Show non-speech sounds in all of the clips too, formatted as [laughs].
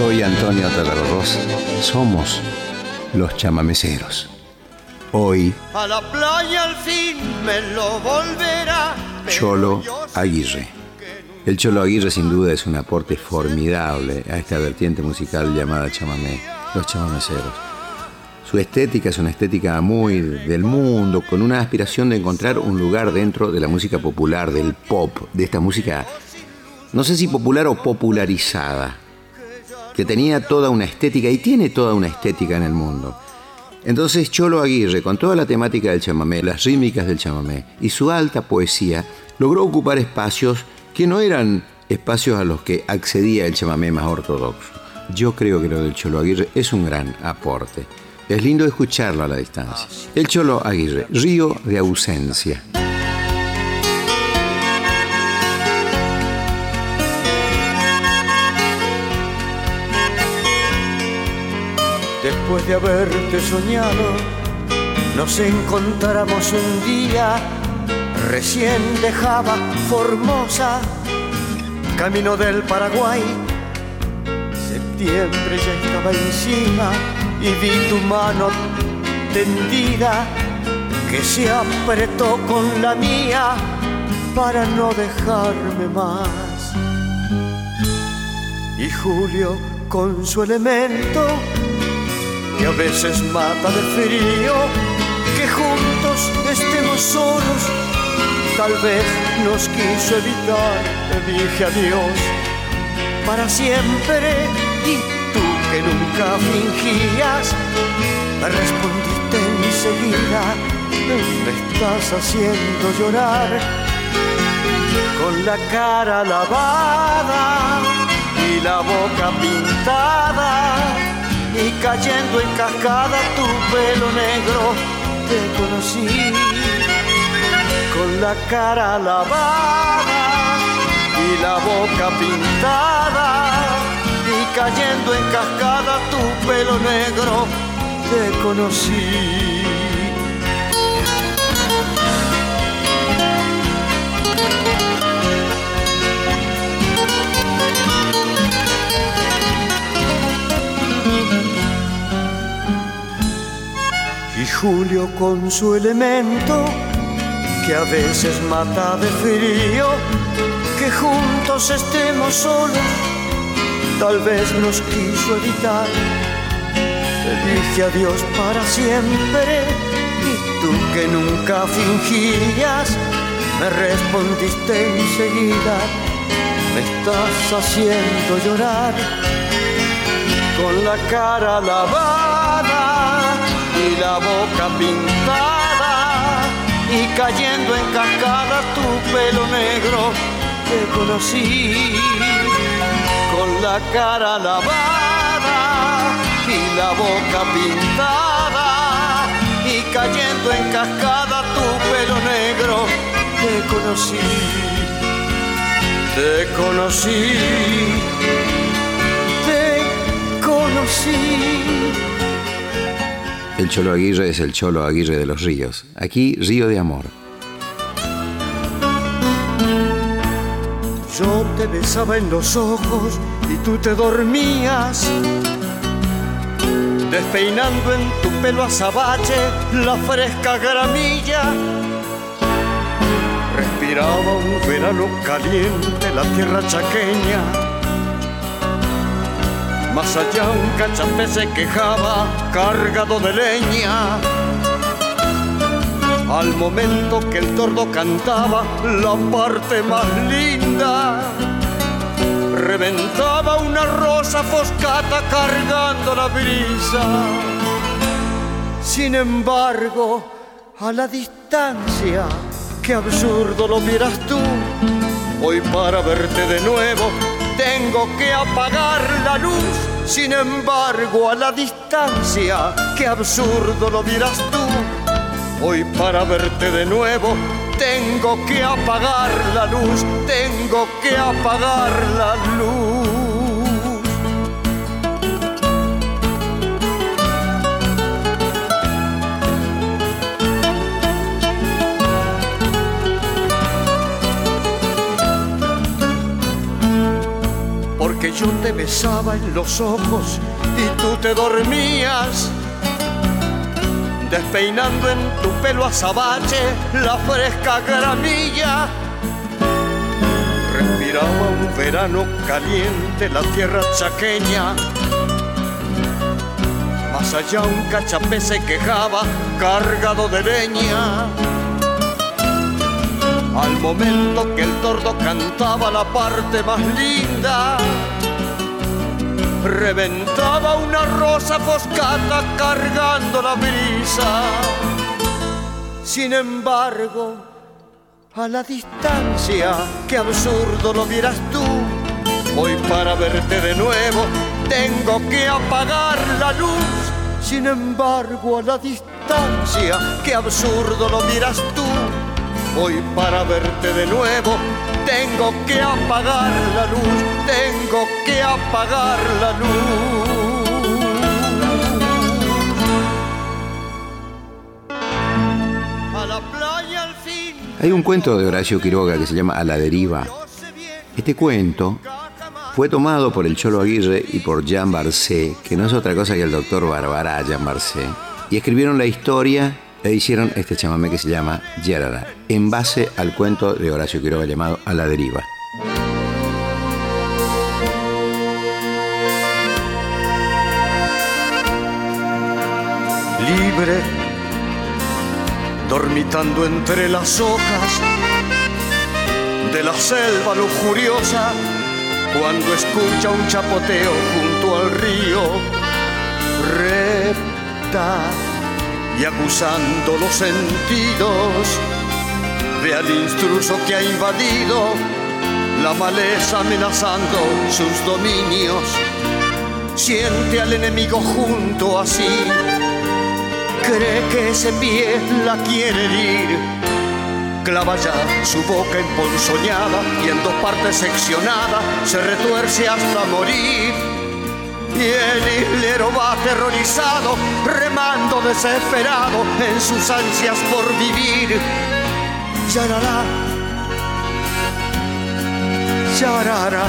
Soy Antonio Talarros. Somos los chamameceros. Hoy. A la playa al fin me lo volverá. Cholo Aguirre. El Cholo Aguirre sin duda es un aporte formidable a esta vertiente musical llamada chamamé, los chamameceros. Su estética es una estética muy del mundo, con una aspiración de encontrar un lugar dentro de la música popular, del pop, de esta música, no sé si popular o popularizada, que tenía toda una estética y tiene toda una estética en el mundo. Entonces Cholo Aguirre, con toda la temática del chamamé, las rítmicas del chamamé y su alta poesía, logró ocupar espacios que no eran espacios a los que accedía el chamamé más ortodoxo. Yo creo que lo del Cholo Aguirre es un gran aporte. Es lindo escucharlo a la distancia. El Cholo Aguirre, Río de Ausencia. Después de haberte soñado, nos encontramos un día, recién dejaba Formosa, camino del Paraguay. Septiembre ya estaba encima y vi tu mano tendida que se apretó con la mía para no dejarme más. Y Julio con su elemento que a veces mata de frío, que juntos estemos solos, tal vez nos quiso evitar, te dije adiós para siempre. Y tú que nunca fingías, me respondiste enseguida, me estás haciendo llorar con la cara lavada y la boca pintada y cayendo en cascada tu pelo negro te conocí. Con la cara lavada y la boca pintada y cayendo en cascada tu pelo negro te conocí Julio con su elemento que a veces mata de frío, que juntos estemos solos, tal vez nos quiso evitar. Te dije adiós para siempre y tú que nunca fingías, me respondiste enseguida, me estás haciendo llorar con la cara lavada y la boca pintada y cayendo en cascada tu pelo negro te conocí con la cara lavada y la boca pintada y cayendo en cascada tu pelo negro te conocí. Te conocí. Te conocí el Cholo Aguirre es el Cholo Aguirre de los ríos. Aquí, río de amor. Yo te besaba en los ojos y tú te dormías, despeinando en tu pelo azabache la fresca gramilla. Respiraba un verano caliente la tierra chaqueña más allá un cachapé se quejaba cargado de leña. Al momento que el tordo cantaba la parte más linda, reventaba una rosa foscata cargando la brisa. Sin embargo, a la distancia, qué absurdo lo miras tú. Hoy para verte de nuevo tengo que apagar la luz. Sin embargo, a la distancia, qué absurdo lo dirás tú. Hoy para verte de nuevo, tengo que apagar la luz, tengo que apagar la luz. Yo te besaba en los ojos y tú te dormías despeinando en tu pelo azabache la fresca gramilla. Respiraba un verano caliente la tierra chaqueña. Más allá un cachapé se quejaba cargado de leña. Al momento que el tordo cantaba la parte más linda, reventaba una rosa foscata cargando la brisa. Sin embargo, a la distancia, qué absurdo lo vieras tú. Hoy para verte de nuevo tengo que apagar la luz. Sin embargo, a la distancia, qué absurdo lo miras tú. Hoy para verte de nuevo tengo que apagar la luz, tengo que apagar la luz. Hay un cuento de Horacio Quiroga que se llama A la deriva. Este cuento fue tomado por el Cholo Aguirre y por Jean Barcé, que no es otra cosa que el doctor Barbara Jean Barcé, y escribieron la historia e hicieron este chamamé que se llama Yarara, en base al cuento de Horacio Quiroga llamado A la deriva. Libre, dormitando entre las hojas de la selva lujuriosa, cuando escucha un chapoteo junto al río, repta y acusando los sentidos, ve al intruso que ha invadido. La maleza amenazando sus dominios, siente al enemigo junto a sí, cree que ese pie la quiere herir. Clava ya su boca emponzoñada y en dos partes seccionada se retuerce hasta morir. Y el islero va aterrorizado, remando desesperado en sus ansias por vivir. Yarará, yarará,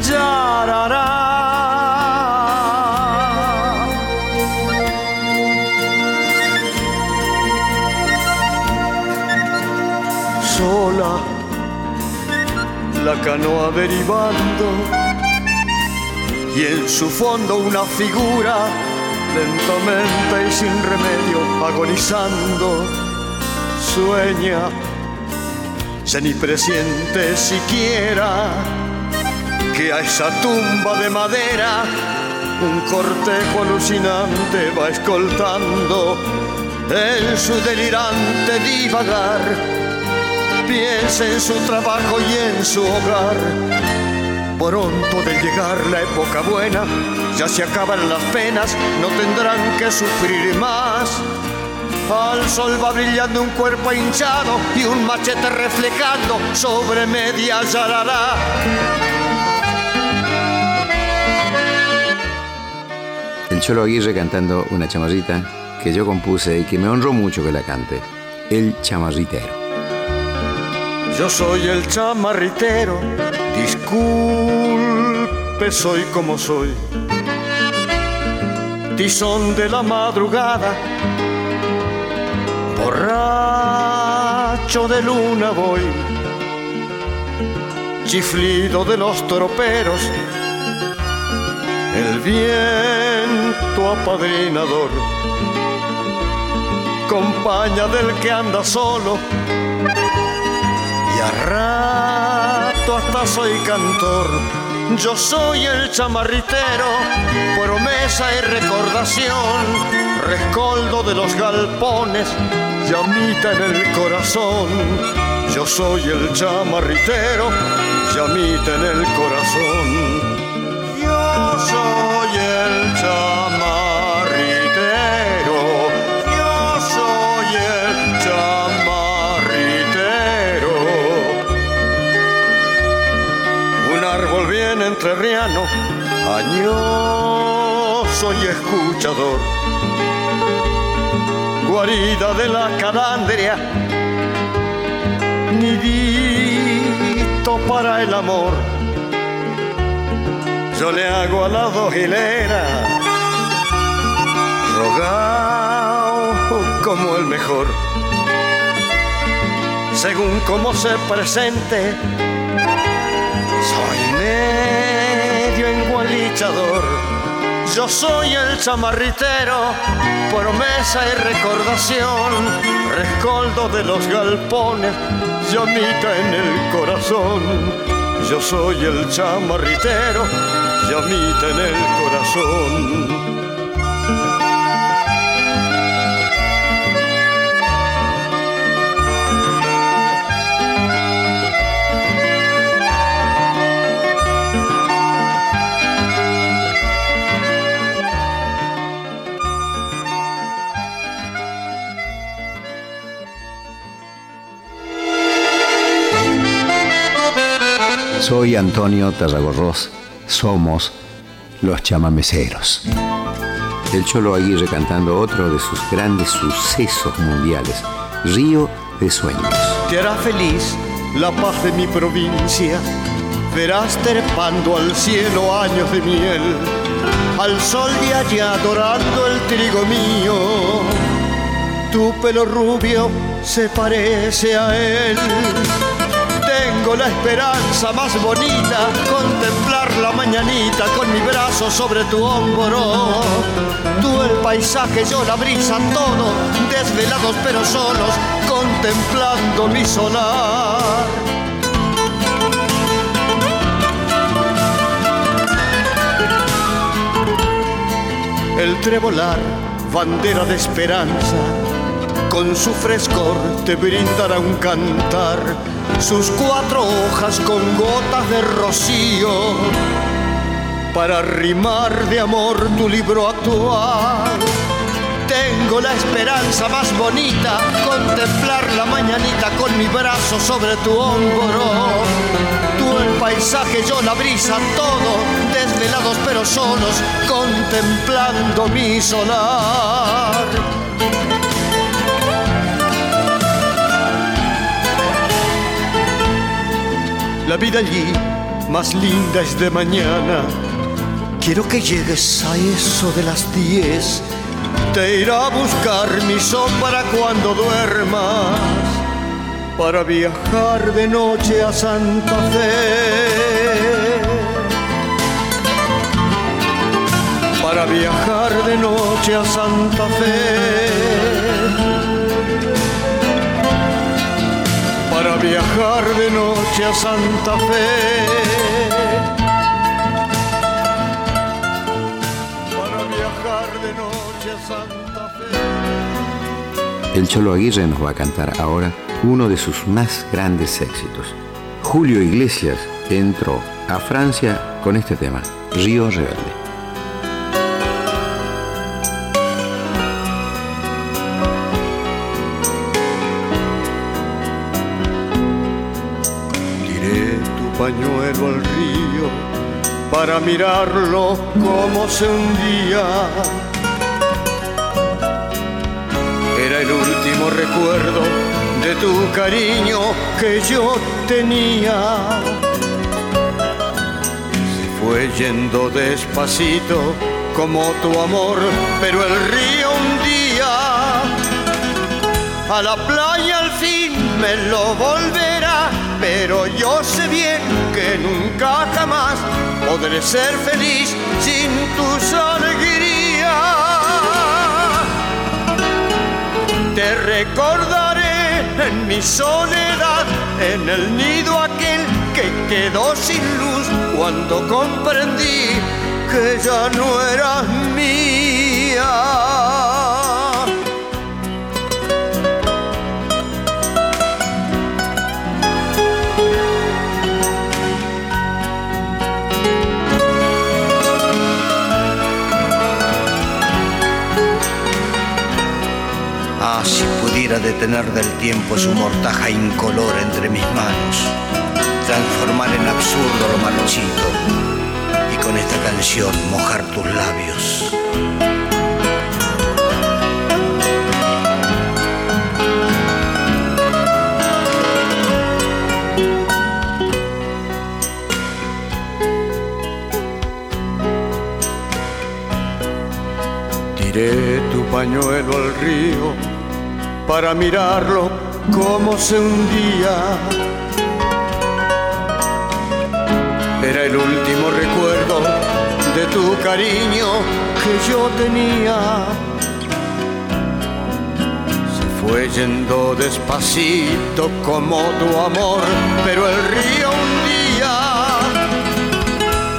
yarará. sola, la canoa derivando y en su fondo una figura lentamente y sin remedio agonizando sueña, se ni presiente siquiera que a esa tumba de madera un cortejo alucinante va escoltando en su delirante divagar piensa en su trabajo y en su hogar. Pronto de llegar la época buena, ya se acaban las penas, no tendrán que sufrir más. Al sol va brillando un cuerpo hinchado y un machete reflejando sobre media yarará. El Cholo Aguirre cantando una chamarrita que yo compuse y que me honró mucho que la cante. El chamarritero. Yo soy el chamarritero, disculpe, soy como soy. Tizón de la madrugada, borracho de luna voy. Chiflido de los toroperos, el viento apadrinador. Compaña del que anda solo y a hasta soy cantor. Yo soy el chamarritero, promesa y recordación, rescoldo de los galpones, llamita en el corazón. Yo soy el chamarritero, llamita en el corazón. Entrerriano, añoso y escuchador. Guarida de la calandria, nidito para el amor. Yo le hago a las dos hileras, rogado como el mejor. Según como se presente, soy medio Yo soy el chamarritero, promesa y recordación, rescoldo de los galpones, llamita en el corazón. Yo soy el chamarritero, llamita en el corazón. Soy Antonio Tarragorros. Somos los chamameceros. El Cholo Aguirre cantando otro de sus grandes sucesos mundiales, Río de Sueños. Te hará feliz la paz de mi provincia. Verás trepando al cielo años de miel, al sol de allá dorando el trigo mío. Tu pelo rubio se parece a él la esperanza más bonita, contemplar la mañanita con mi brazo sobre tu hombro. Tú el paisaje, yo la brisa, todo, desvelados pero solos, contemplando mi solar. El trebolar, bandera de esperanza, con su frescor te brindará un cantar sus cuatro hojas con gotas de rocío para rimar de amor tu libro actual. Tengo la esperanza más bonita, contemplar la mañanita con mi brazo sobre tu hombro. Tú el paisaje, yo la brisa, todo, desvelados pero solos, contemplando mi solar. La vida allí más linda es de mañana. Quiero que llegues a eso de las diez. Te irá a buscar mi sol para cuando duermas. Para viajar de noche a Santa Fe. Para viajar de noche a Santa Fe viajar de noche a Santa Fe. Para viajar de noche a Santa Fe. El Cholo Aguirre nos va a cantar ahora uno de sus más grandes éxitos. Julio Iglesias entró a Francia con este tema, Río Rebelde. Pañuelo al río para mirarlo como se hundía. Era el último recuerdo de tu cariño que yo tenía. Se fue yendo despacito como tu amor, pero el río un día a la playa al fin me lo volverá pero yo sé bien que nunca jamás podré ser feliz sin tus alegrías. Te recordaré en mi soledad, en el nido aquel que quedó sin luz cuando comprendí que ya no eras mía. pudiera detener del tiempo su mortaja incolor entre mis manos, transformar en absurdo lo marchito y con esta canción mojar tus labios. Tiré tu pañuelo al río para mirarlo como se hundía. Era el último recuerdo de tu cariño que yo tenía. Se fue yendo despacito como tu amor, pero el río un día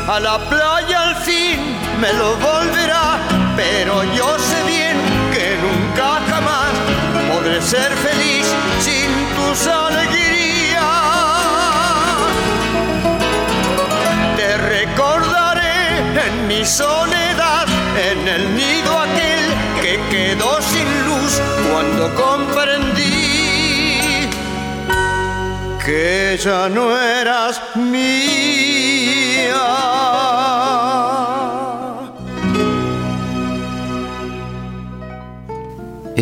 a la playa al fin me lo volverá, pero yo ser feliz sin tus alegrías. Te recordaré en mi soledad, en el nido aquel que quedó sin luz cuando comprendí que ya no eras mía.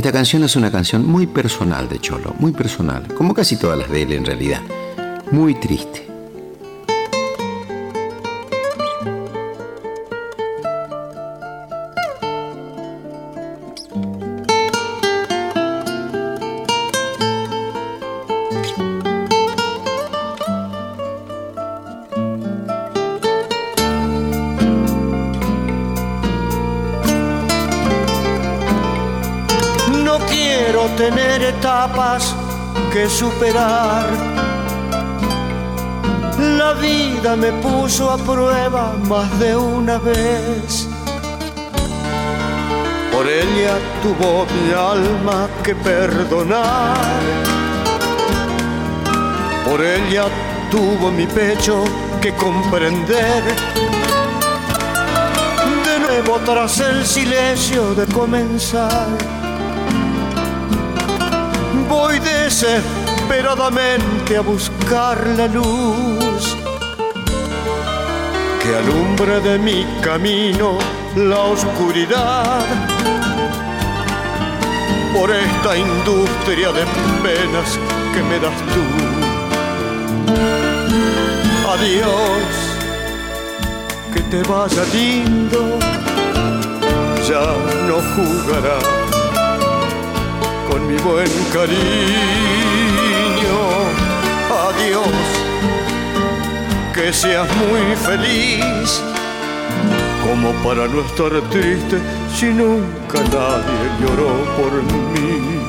Esta canción es una canción muy personal de Cholo, muy personal, como casi todas las de él en realidad. Muy triste. Tener etapas que superar. La vida me puso a prueba más de una vez. Por ella tuvo mi alma que perdonar. Por ella tuvo mi pecho que comprender. De nuevo tras el silencio de comenzar voy desesperadamente a buscar la luz que alumbre de mi camino la oscuridad por esta industria de penas que me das tú. Adiós, que te vaya lindo, ya no jugarás con mi buen cariño. Adiós, que seas muy feliz, como para no estar triste si nunca nadie lloró por mí.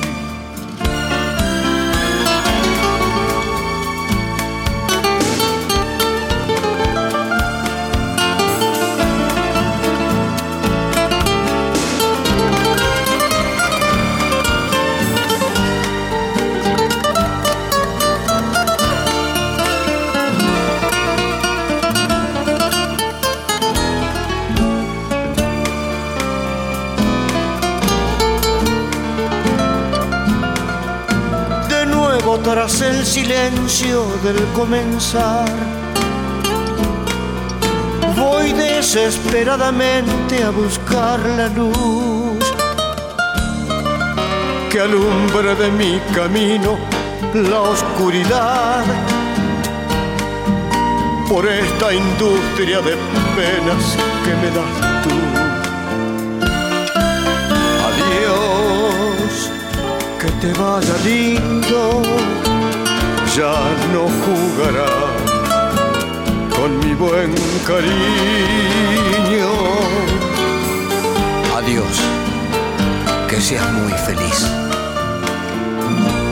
Tras el silencio del comenzar. Voy desesperadamente a buscar la luz que alumbra de mi camino la oscuridad por esta industria de penas que me das te vaya lindo ya no jugará con mi buen cariño. Adiós, que seas muy feliz.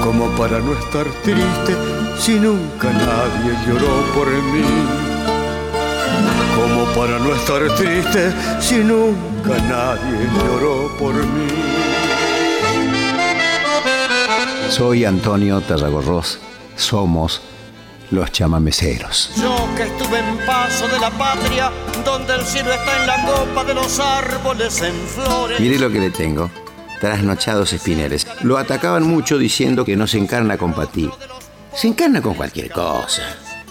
Como para no estar triste si nunca nadie lloró por mí. Como para no estar triste si nunca nadie lloró por mí. Soy Antonio Tarragorros somos los chamameceros. Yo que estuve en paso de la patria, donde el cielo está en la copa de los árboles en flores. Mire lo que le tengo. Trasnochados espineles. Lo atacaban mucho diciendo que no se encarna con Patí. Se encarna con cualquier cosa.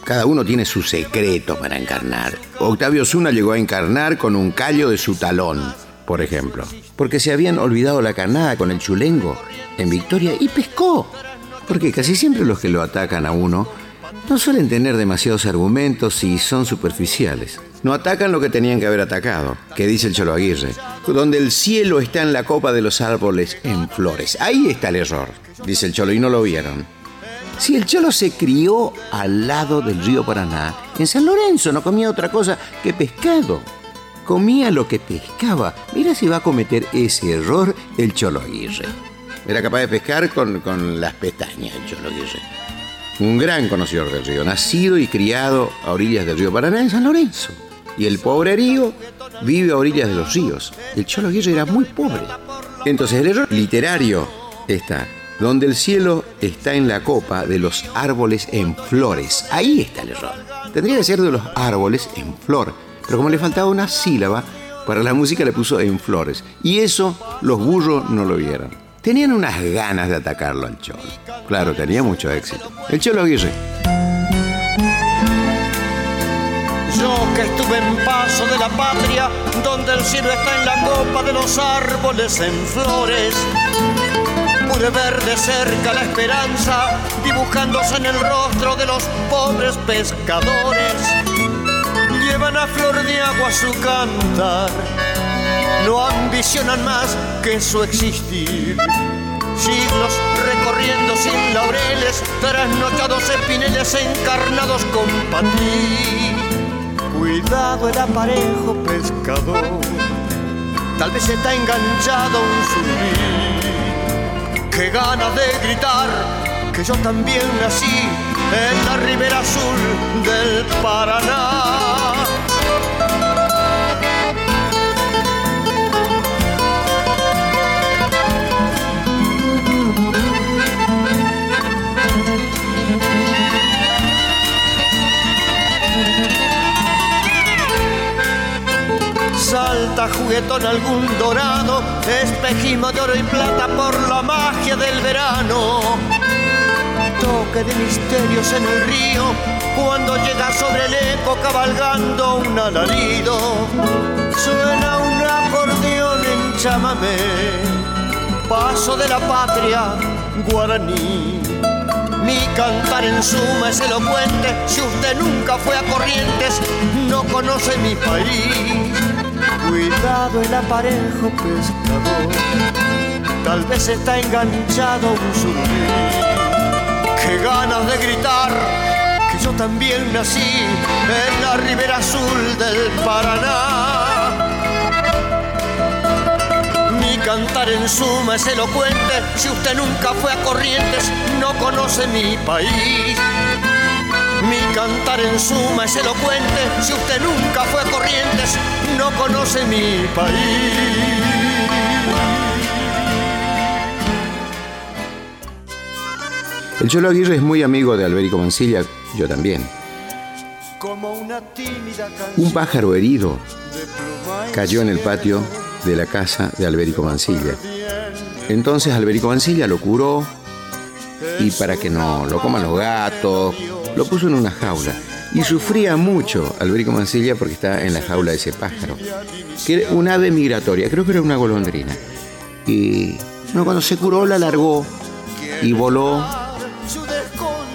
Cada uno tiene su secreto para encarnar. Octavio Zuna llegó a encarnar con un callo de su talón, por ejemplo. Porque se habían olvidado la carnada con el chulengo en Victoria y pescó porque casi siempre los que lo atacan a uno no suelen tener demasiados argumentos y son superficiales. no atacan lo que tenían que haber atacado, que dice el Cholo Aguirre, donde el cielo está en la copa de los árboles en flores. Ahí está el error, dice el Cholo, y no lo vieron. Si el Cholo se crió al lado del río Paraná, en San Lorenzo no comía otra cosa que pescado. Comía lo que pescaba. Mira si va a cometer ese error el Cholo Aguirre. Era capaz de pescar con, con las pestañas el Cholo Aguirre. Un gran conocedor del río, nacido y criado a orillas del río Paraná en San Lorenzo. Y el pobre río vive a orillas de los ríos. El Cholo Aguirre era muy pobre. Entonces el error literario está donde el cielo está en la copa de los árboles en flores. Ahí está el error. Tendría que ser de los árboles en flor, pero como le faltaba una sílaba, para la música le puso en flores. Y eso los burros no lo vieron. Tenían unas ganas de atacarlo al cholo. Claro, tenía mucho éxito. El Cholo Aguirre. Yo que estuve en paso de la patria, donde el cielo está en la copa de los árboles en flores, pude ver de cerca la esperanza dibujándose en el rostro de los pobres pescadores. Llevan a flor de agua su cantar, no ambicionan más que su existir. Siglos recorriendo sin laureles, trasnochados espineles encarnados con patín Cuidado el aparejo pescador, tal vez está enganchado un surubí. Qué ganas de gritar que yo también nací en la ribera azul del Paraná. Juguetón algún dorado, espejismo de oro y plata por la magia del verano. Toque de misterios en el río, cuando llega sobre el eco cabalgando un alarido. Suena un acordeón en chamamé, paso de la patria guaraní. Mi cantar en suma es elocuente, si usted nunca fue a Corrientes, no conoce mi país Cuidado el aparejo pescador, tal vez está enganchado un surubí. Qué ganas de gritar que yo también nací en la ribera azul del Paraná. Mi cantar en suma es elocuente, si usted nunca fue a Corrientes, no conoce mi país. Mi cantar en suma es elocuente, si usted nunca fue a Corrientes, no conoce mi país. El Cholo Aguirre es muy amigo de Alberico Mancilla, yo también. Un pájaro herido cayó en el patio de la casa de Alberico Mancilla. Entonces Alberico Mancilla lo curó y para que no lo coman los gatos, lo puso en una jaula. Y sufría mucho Alberico Mancilla porque estaba en la jaula de ese pájaro, que era un ave migratoria, creo que era una golondrina. Y cuando se curó la largó y voló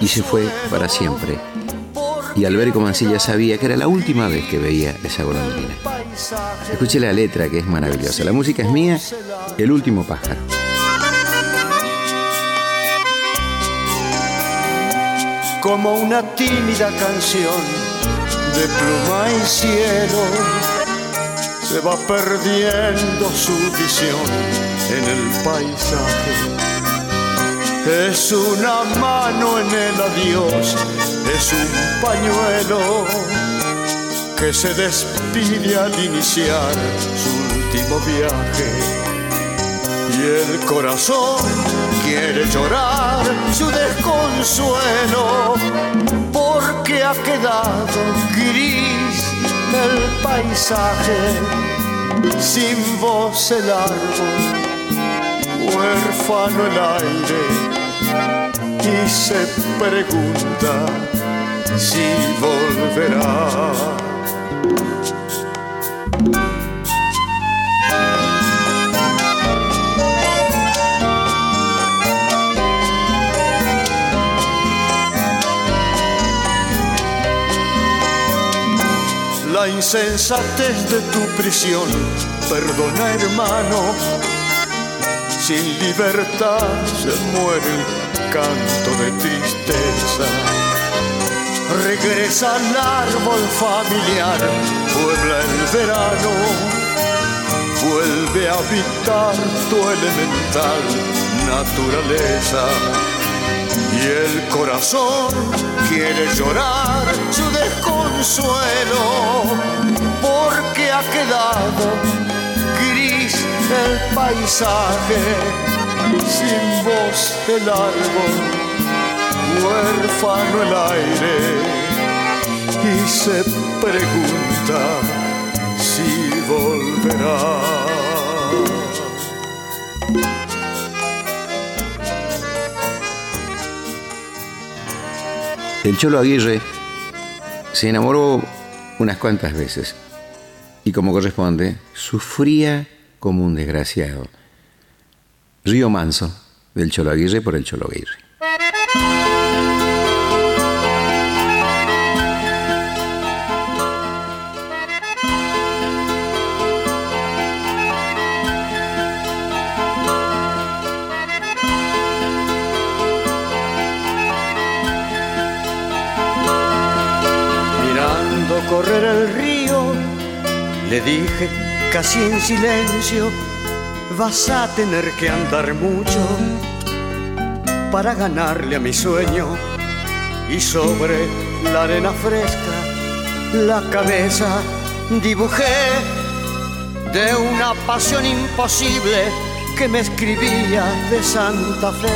y se fue para siempre. Y Alberico Mancilla sabía que era la última vez que veía esa golondrina. Escuche la letra que es maravillosa. La música es mía, el último pájaro. Como una tímida canción de pluma y cielo. Se va perdiendo su visión en el paisaje. Es una mano en el adiós, es un pañuelo que se despide al iniciar su último viaje y el corazón quiere llorar su desconsuelo porque ha quedado gris el paisaje, sin voz el árbol, huérfano el aire y se pregunta si volverá. La insensatez de tu prisión. Perdona, hermano, sin libertad se muere el canto de tristeza. Regresa al árbol familiar, puebla el verano, vuelve a habitar tu elemental naturaleza. Y el corazón quiere llorar su desconsuelo porque ha quedado gris el paisaje sin voz el árbol huérfano el aire y se pregunta si volverá. El Cholo Aguirre se enamoró unas cuantas veces y como corresponde, sufría como un desgraciado. Río Manso, del Cholo Aguirre por el Cholo Aguirre. Correr el río, le dije casi en silencio, vas a tener que andar mucho para ganarle a mi sueño. Y sobre la arena fresca, la cabeza dibujé de una pasión imposible que me escribía de Santa Fe.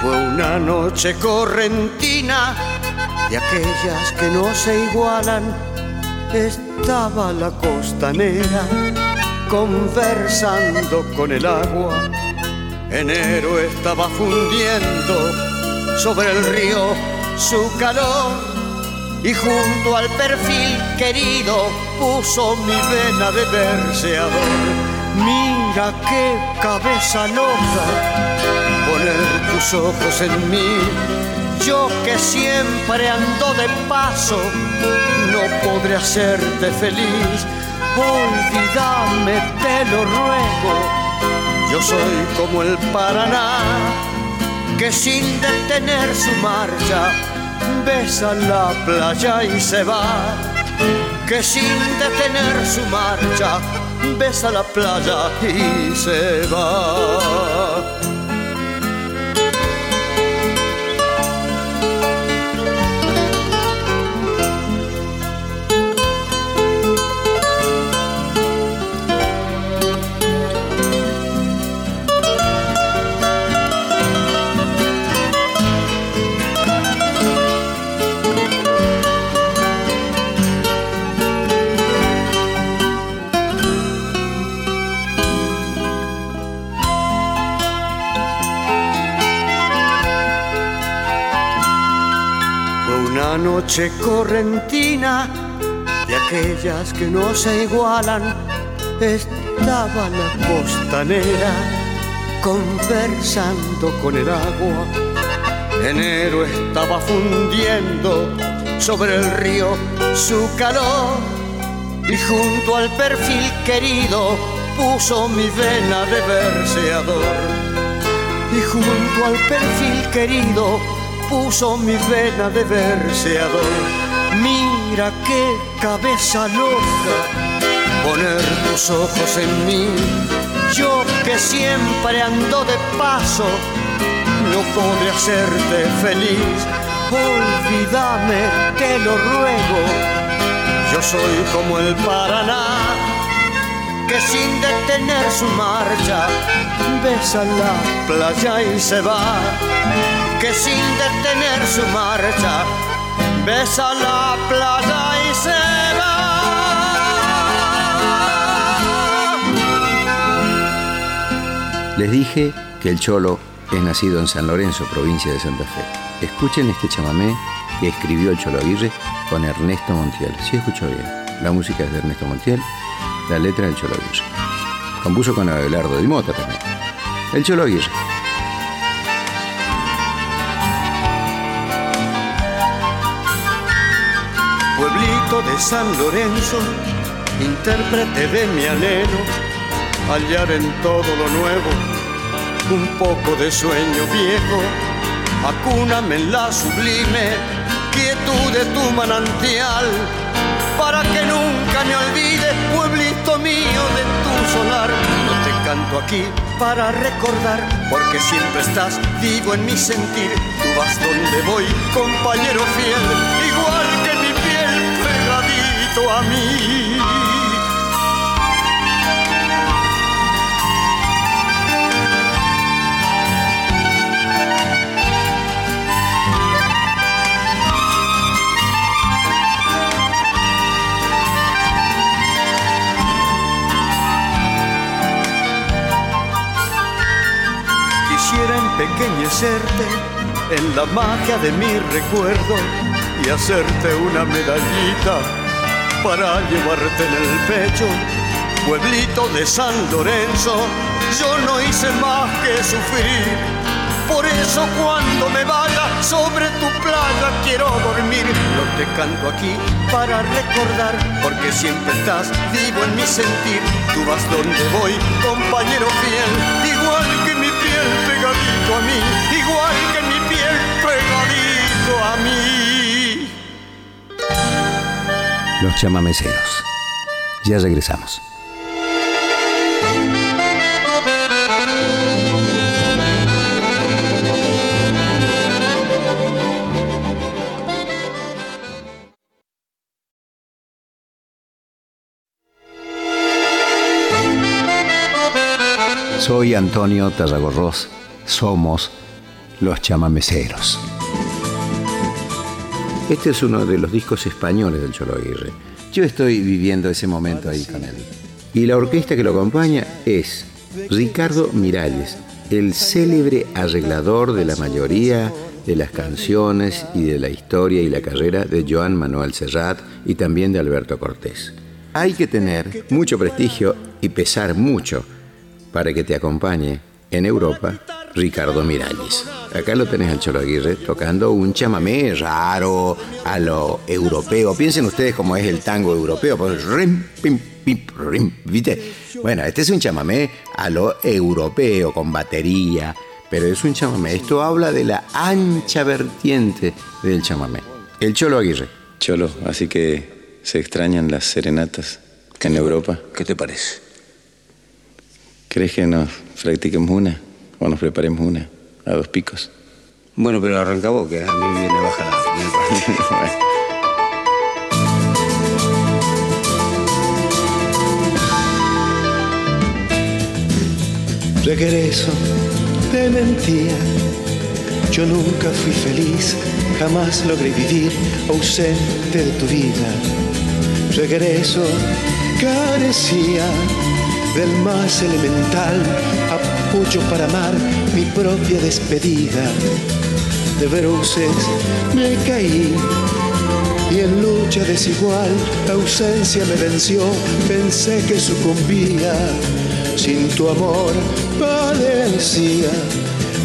Fue una noche correntina de aquellas que no se igualan, estaba la costanera conversando con el agua. Enero estaba fundiendo sobre el río su calor y junto al perfil querido puso mi vena de verseador. Mira qué cabeza loca poner tus ojos en mí yo que siempre ando de paso, no podré hacerte feliz. Olvídame, te lo ruego. Yo soy como el Paraná, que sin detener su marcha, besa la playa y se va. Que sin detener su marcha, besa la playa y se va. Noche correntina de aquellas que no se igualan, estaba la costanera conversando con el agua. Enero estaba fundiendo sobre el río su calor y junto al perfil querido puso mi vena de verseador. Y junto al perfil querido puso mi vena de verseador. Mira qué cabeza loca poner tus ojos en mí. Yo que siempre ando de paso, no podré hacerte feliz. Olvídame, te lo ruego. Yo soy como el Paraná, que sin detener su marcha, besa la playa y se va que sin detener su marcha besa la playa y se va. Les dije que el Cholo es nacido en San Lorenzo, provincia de Santa Fe. Escuchen este chamamé que escribió el Cholo Aguirre con Ernesto Montiel. Sí escuchó bien. La música es de Ernesto Montiel, la letra del Cholo Aguirre. Compuso con Abelardo Di Mota también. El Cholo Aguirre. De San Lorenzo, intérprete de mi anhelo, hallar en todo lo nuevo un poco de sueño viejo, acúname en la sublime quietud de tu manantial, para que nunca me olvide, pueblito mío de tu solar. No te canto aquí para recordar, porque siempre estás vivo en mi sentir. Tú vas donde voy, compañero fiel, igual a mí. empequeñecerte en la magia de mi recuerdo y hacerte una medallita para llevarte en el pecho. Pueblito de San Lorenzo, yo no hice más que sufrir. Por eso cuando me vaya sobre tu playa quiero dormir. No te canto aquí para recordar, porque siempre estás vivo en mi sentir. Tú vas donde voy, compañero fiel, igual que mi pegadito a mí, igual que Los chamameceros. Ya regresamos. Soy Antonio Tarragorros. Somos los chamameceros. Este es uno de los discos españoles del Cholo Aguirre. Yo estoy viviendo ese momento ahí con él. Y la orquesta que lo acompaña es Ricardo Miralles, el célebre arreglador de la mayoría de las canciones y de la historia y la carrera de Joan Manuel Serrat y también de Alberto Cortés. Hay que tener mucho prestigio y pesar mucho para que te acompañe en Europa Ricardo Miralles. Acá lo tenés al Cholo Aguirre tocando un chamamé raro a lo europeo. Piensen ustedes cómo es el tango europeo. Pues, rim, pim, pim, rim, ¿viste? Bueno, este es un chamamé a lo europeo, con batería, pero es un chamamé. Esto habla de la ancha vertiente del chamamé. El Cholo Aguirre. Cholo, así que se extrañan las serenatas que en Europa. ¿Qué te parece? ¿Crees que nos practiquemos una o nos preparemos una a dos picos? Bueno, pero arranca vos, que a mí me viene baja la... [laughs] Regreso de mentira. Yo nunca fui feliz, jamás logré vivir ausente de tu vida. Regreso, carecía del más elemental apoyo para amar mi propia despedida. De bruces me caí y en lucha desigual la ausencia me venció, pensé que sucumbía. Sin tu amor padecía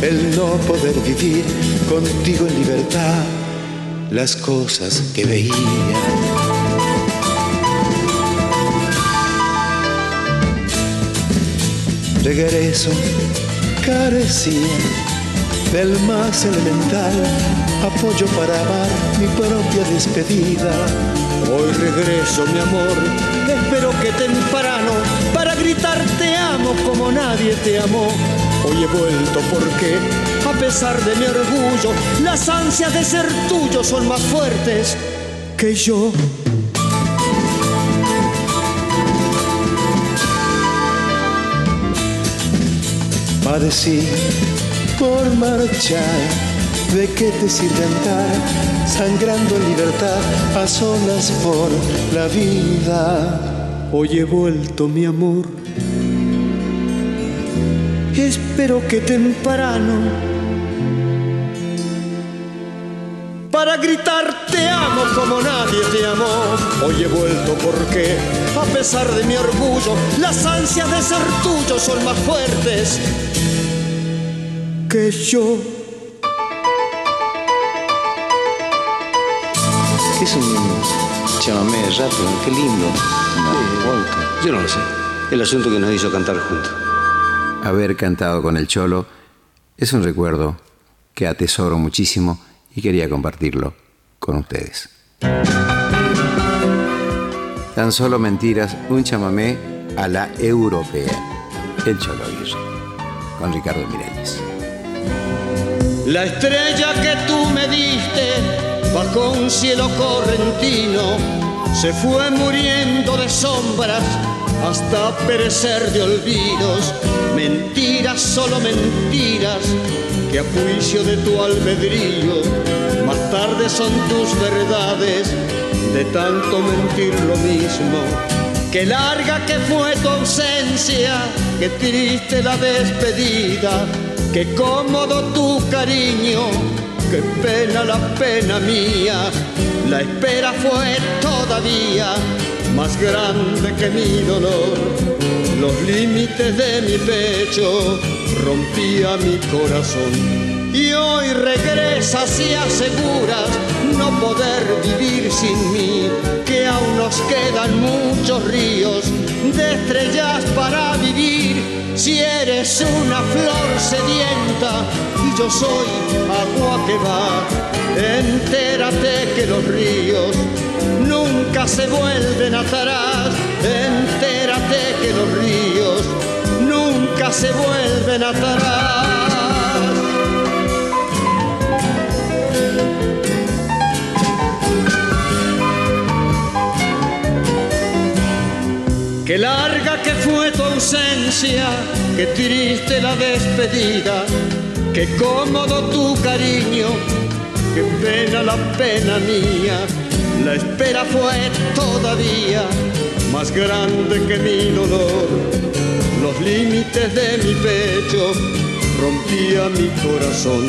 el no poder vivir contigo en libertad las cosas que veía. Regreso carecía del más elemental apoyo para amar mi propia despedida. Hoy regreso, mi amor, espero que temprano para gritar te amo como nadie te amó. Hoy he vuelto porque, a pesar de mi orgullo, las ansias de ser tuyo son más fuertes que yo. Padecí por marchar. ¿De qué te sirve andar sangrando libertad a solas por la vida? Hoy he vuelto, mi amor. Espero que temprano gritar te amo como nadie te amó. Hoy he vuelto porque, a pesar de mi orgullo, las ansias de ser tuyo son más fuertes que yo. ¿Qué es un chamamé rápido, qué lindo. Yo no lo sé. El asunto que nos hizo cantar juntos. Haber cantado con el Cholo es un recuerdo que atesoro muchísimo y quería compartirlo con ustedes. Tan solo mentiras, un chamamé a la europea. El Cholo Aguirre, con Ricardo Mireles. La estrella que tú me diste bajo un cielo correntino se fue muriendo de sombras hasta perecer de olvidos. Mentiras, solo mentiras, que a juicio de tu albedrío, más tarde son tus verdades, de tanto mentir lo mismo. Qué larga que fue tu ausencia, qué triste la despedida, qué cómodo tu cariño, qué pena la pena mía. La espera fue todavía más grande que mi dolor. Los límites de mi pecho rompía mi corazón. Y hoy regresas y aseguras no poder vivir sin mí, que aún nos quedan muchos ríos de estrellas para vivir. Si eres una flor sedienta y yo soy agua que va, entérate que los ríos nunca se vuelven atrás. Entérate que los ríos nunca se vuelven atrás. Qué larga que fue tu ausencia, qué triste la despedida, qué cómodo tu cariño, qué pena la pena mía. La espera fue todavía más grande que mi dolor. Los límites de mi pecho rompía mi corazón.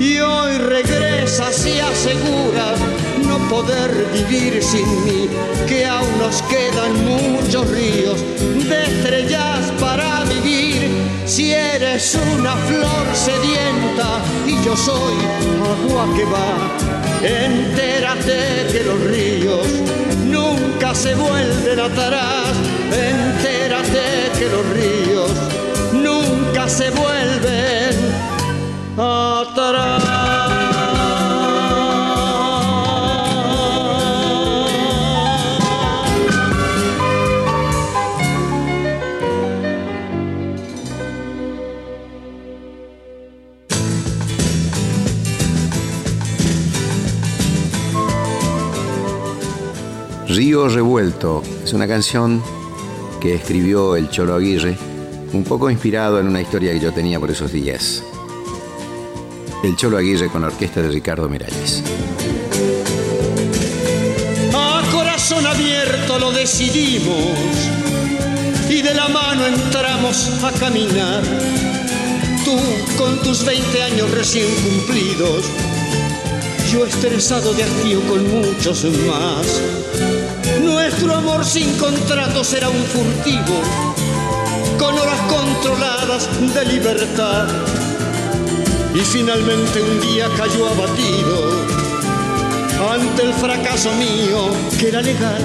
Y hoy regresas y aseguras no poder vivir sin mí, que aún nos quedan muchos ríos de estrellas para vivir. Si eres una flor sedienta y yo soy agua que va, entérate que los ríos nunca se vuelven atrás. Entérate que los ríos nunca se vuelven atrás. Río Revuelto es una canción que escribió el Cholo Aguirre, un poco inspirado en una historia que yo tenía por esos días. El Cholo Aguirre con la orquesta de Ricardo Miralles. A corazón abierto lo decidimos y de la mano entramos a caminar. Tú con tus 20 años recién cumplidos, yo estresado de hastío con muchos más. Nuestro amor sin contrato será un furtivo, con horas controladas de libertad. Y finalmente un día cayó abatido ante el fracaso mío, que era legal.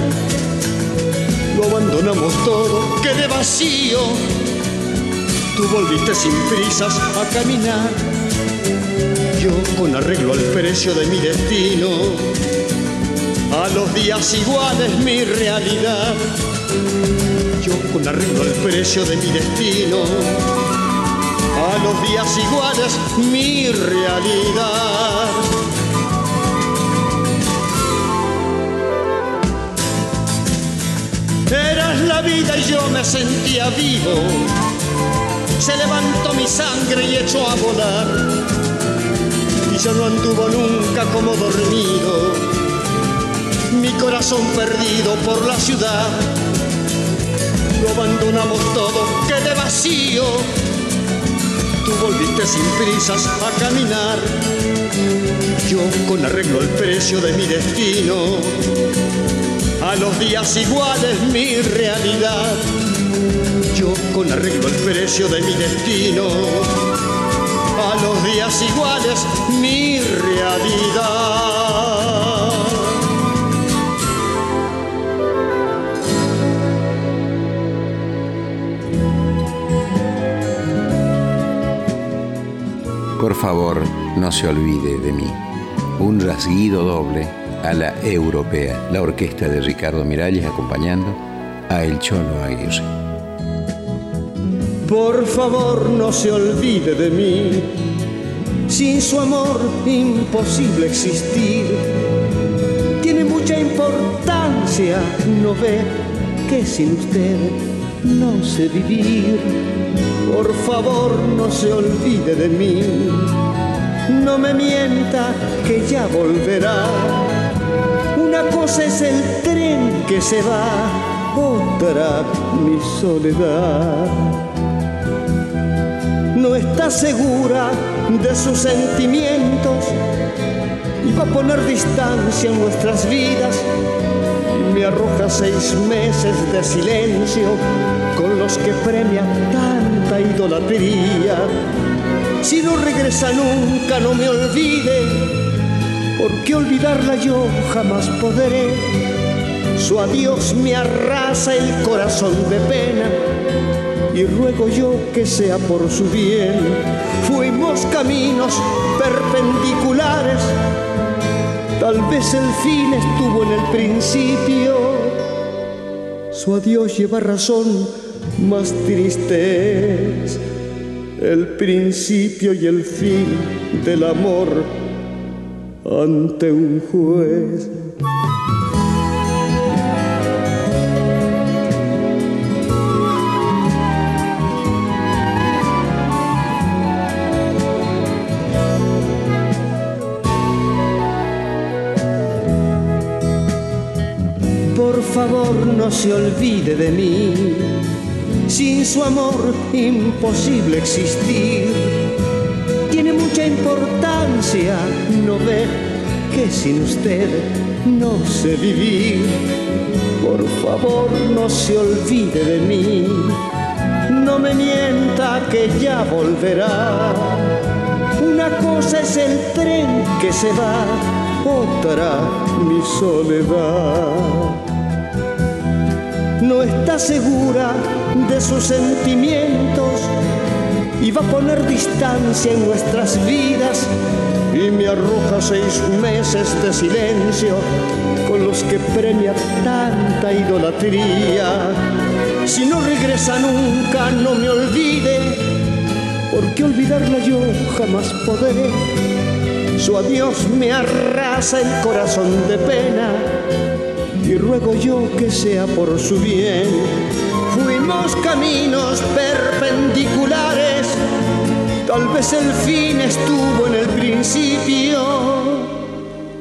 Lo abandonamos todo, quedé vacío. Tú volviste sin prisas a caminar. Yo con arreglo al precio de mi destino. A los días iguales mi realidad. Yo con arreglo al precio de mi destino. A los días iguales mi realidad. Eras la vida y yo me sentía vivo. Se levantó mi sangre y echó a volar. Y ya no anduvo nunca como dormido. Mi corazón perdido por la ciudad. Lo abandonamos todo, quedé vacío. Tú volviste sin prisas a caminar. Yo con arreglo el precio de mi destino a los días iguales mi realidad. Yo con arreglo el precio de mi destino, a los días iguales mi realidad. Por favor, no se olvide de mí. Un rasguido doble a la europea, la orquesta de Ricardo Miralles acompañando a El Cholo Aguirre. Por favor, no se olvide de mí. Sin su amor, imposible existir. Tiene mucha importancia, no ve que sin usted no sé vivir. Por favor, no se olvide de mí. No me mienta que ya volverá. Una cosa es el tren que se va, otra mi soledad. No está segura de sus sentimientos y va a poner distancia en nuestras vidas me arroja seis meses de silencio con los que premia tanta idolatría. Si no regresa nunca, no me olvide, porque olvidarla yo jamás podré. Su adiós me arrasa el corazón de pena y ruego yo que sea por su bien. Fuimos caminos perpendiculares Tal vez el fin estuvo en el principio. Su adiós lleva razón, más triste el principio y el fin del amor ante un juez. Favor no se olvide de mí. Sin su amor imposible existir. Tiene mucha importancia, no ve que sin usted no sé vivir. Por favor no se olvide de mí. No me mienta que ya volverá. Una cosa es el tren que se va, otra mi soledad no está segura de sus sentimientos y va a poner distancia en nuestras vidas y me arroja seis meses de silencio con los que premia tanta idolatría. Si no regresa nunca, no me olvide, porque olvidarla yo jamás podré. Su adiós me arrasa el corazón de pena y ruego yo que sea por su bien. Fuimos caminos perpendiculares, tal vez el fin estuvo en el principio.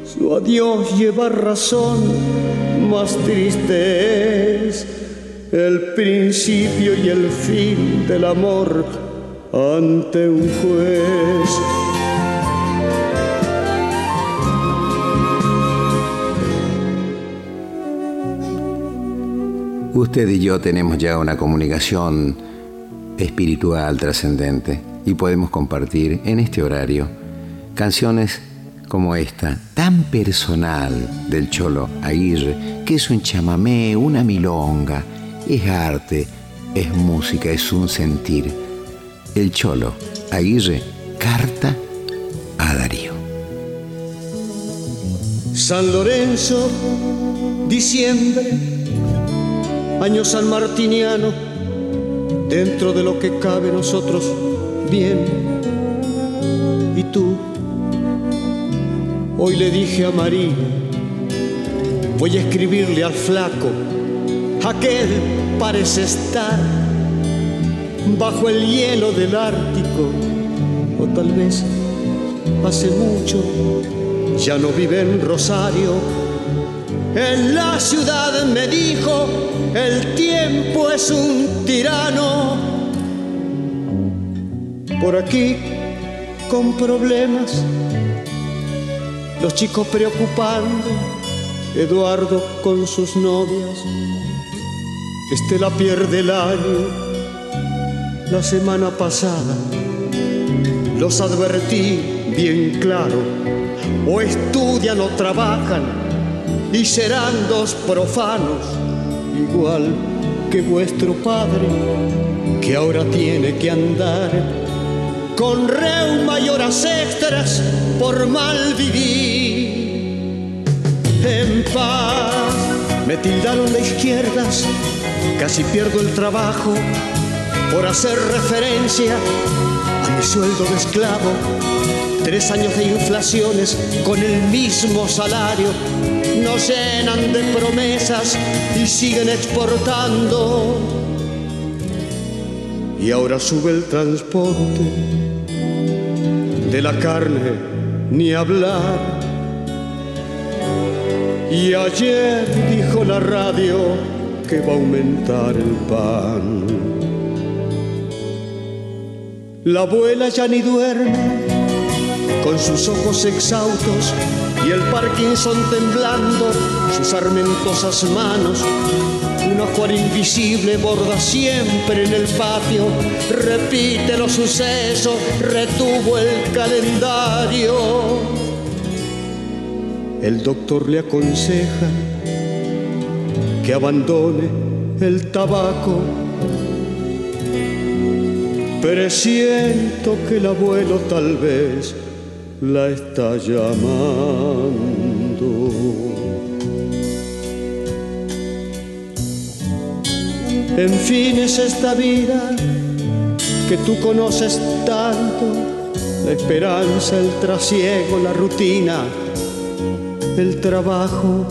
Su adiós lleva razón, más triste es el principio y el fin del amor ante un juez. Usted y yo tenemos ya una comunicación espiritual trascendente y podemos compartir en este horario canciones como esta, tan personal del Cholo Aguirre, que es un chamamé, una milonga, es arte, es música, es un sentir. El Cholo Aguirre, carta a Darío. San Lorenzo, diciembre año sanmartiniano, dentro de lo que cabe nosotros bien. Y tú, hoy le dije a María, voy a escribirle al flaco, aquel parece estar bajo el hielo del Ártico, o tal vez hace mucho ya no vive en Rosario en la ciudad me dijo, el tiempo es un tirano. Por aquí, con problemas, los chicos preocupando, Eduardo con sus novias, Estela pierde el año. La semana pasada los advertí bien claro, o estudian o trabajan y serán dos profanos, igual que vuestro padre, que ahora tiene que andar con reuma y horas extras por mal vivir. En paz me tildaron de izquierdas, casi pierdo el trabajo por hacer referencia a mi sueldo de esclavo. Tres años de inflaciones con el mismo salario nos llenan de promesas y siguen exportando. Y ahora sube el transporte de la carne, ni hablar. Y ayer dijo la radio que va a aumentar el pan. La abuela ya ni duerme con sus ojos exhaustos y el Parkinson temblando, sus armentosas manos. Un ojo invisible borda siempre en el patio, repite los sucesos, retuvo el calendario. El doctor le aconseja que abandone el tabaco. Presiento que el abuelo tal vez la está llamando. En fin es esta vida que tú conoces tanto, la esperanza, el trasiego, la rutina, el trabajo.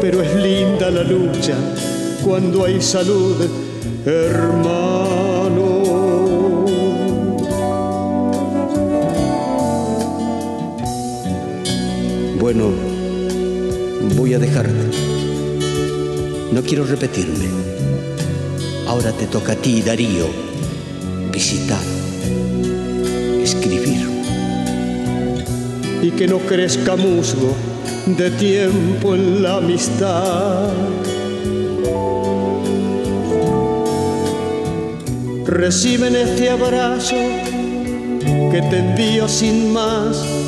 Pero es linda la lucha cuando hay salud, hermano. Bueno, voy a dejarte. No quiero repetirme. Ahora te toca a ti, Darío, visitar, escribir. Y que no crezca musgo de tiempo en la amistad. Reciben este abrazo que te envío sin más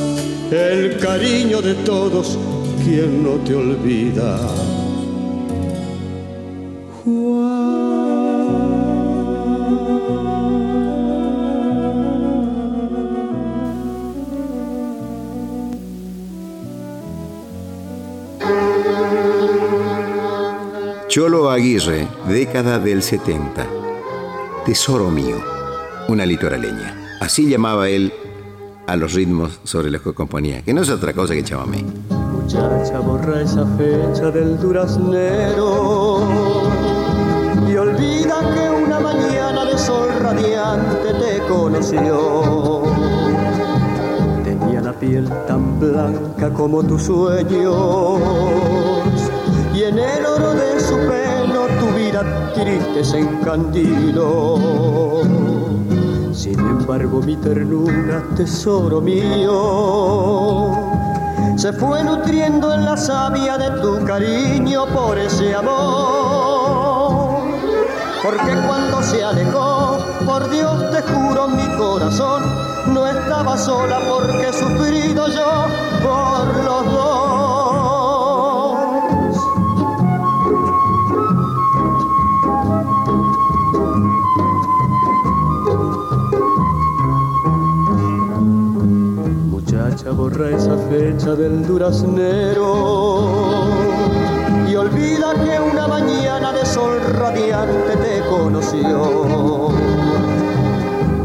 el cariño de todos, quien no te olvida. Cholo Aguirre, década del 70. Tesoro mío, una litoraleña. Así llamaba él a los ritmos sobre los que componía, que no es otra cosa que chamamé. Muchacha, borra esa fecha del duraznero y olvida que una mañana de sol radiante te conoció. Tenía la piel tan blanca como tus sueños y en el oro de su pelo tu vida triste se encandiló sin embargo mi ternura, tesoro mío, se fue nutriendo en la savia de tu cariño por ese amor. Porque cuando se alejó, por Dios te juro mi corazón, no estaba sola porque he sufrido yo por los dos. Esa fecha del duraznero y olvida que una mañana de sol radiante te conoció.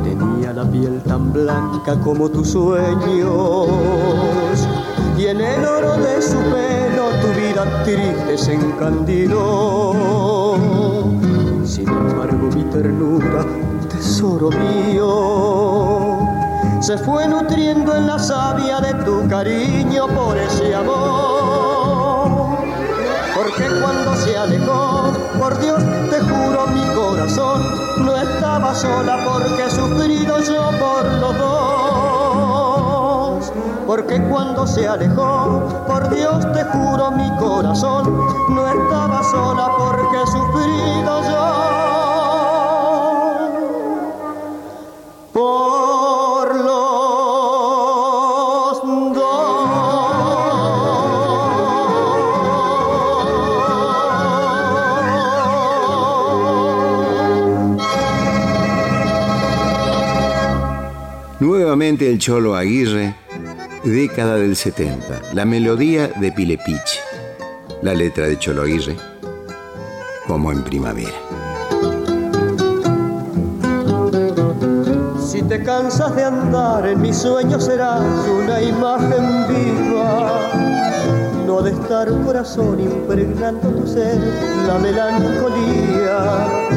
Tenía la piel tan blanca como tus sueños y en el oro de su pelo tu vida triste se encandiló. Sin embargo mi ternura, tesoro mío, se fue nutriendo en la savia de tu cariño por ese amor. Porque cuando se alejó, por Dios te juro mi corazón, no estaba sola porque he sufrido yo por los dos. Porque cuando se alejó, por Dios te juro mi corazón, no estaba sola porque he sufrido El Cholo Aguirre, década del 70, la melodía de Pilepich, la letra de Cholo Aguirre, como en primavera. Si te cansas de andar, en mis sueños serás una imagen viva. No de estar corazón impregnando tu ser la melancolía.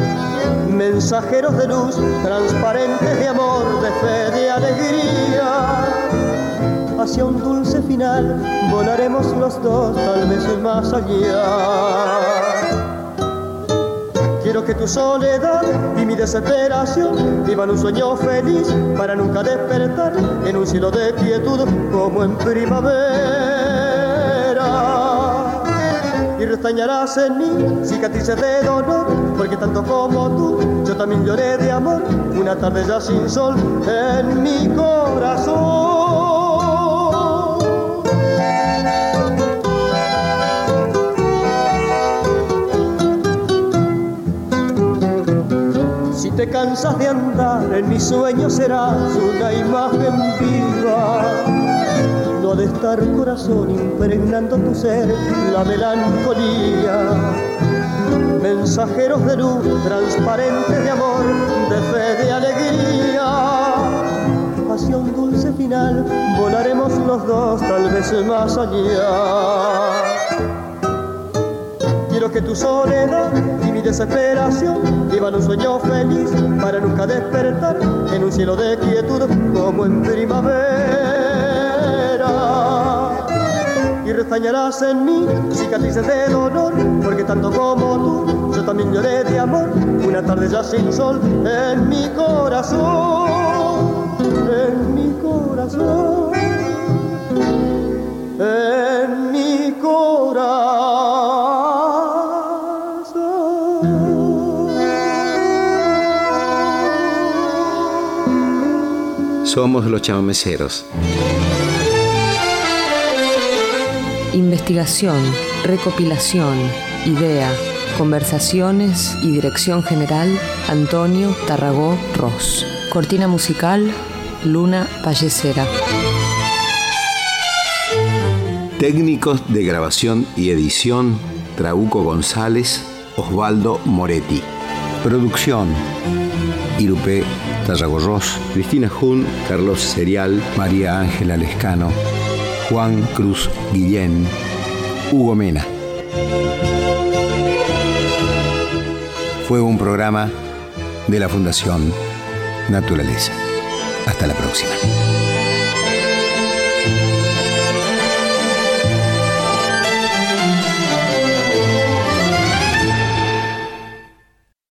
Mensajeros de luz, transparentes de amor, de fe, de alegría. Hacia un dulce final volaremos los dos, tal vez más allá. Quiero que tu soledad y mi desesperación vivan un sueño feliz para nunca despertar en un cielo de quietud como en primavera. Y restañarás en mí cicatrices de dolor, porque tanto como tú, yo también lloré de amor, una tarde ya sin sol en mi corazón. te cansas de andar, en mis sueños serás una imagen viva. No de estar corazón impregnando tu ser la melancolía. Mensajeros de luz, transparentes de amor, de fe, de alegría. Un dulce final volaremos los dos, tal vez más allá. Quiero que tu soledad y mi desesperación vivan un sueño feliz para nunca despertar en un cielo de quietud como en primavera. Y restañarás en mí cicatrices de dolor, porque tanto como tú, yo también lloré de amor, una tarde ya sin sol en mi corazón, en mi corazón, en mi corazón. Somos los chamameceros. Investigación, recopilación, idea, conversaciones y dirección general Antonio Tarragó Ross. Cortina musical Luna Pallecera. Técnicos de grabación y edición Trauco González, Osvaldo Moretti. Producción Irupé Tarragorros, Cristina Jun, Carlos Serial, María Ángela Lescano, Juan Cruz Guillén, Hugo Mena. Fue un programa de la Fundación Naturaleza. Hasta la próxima.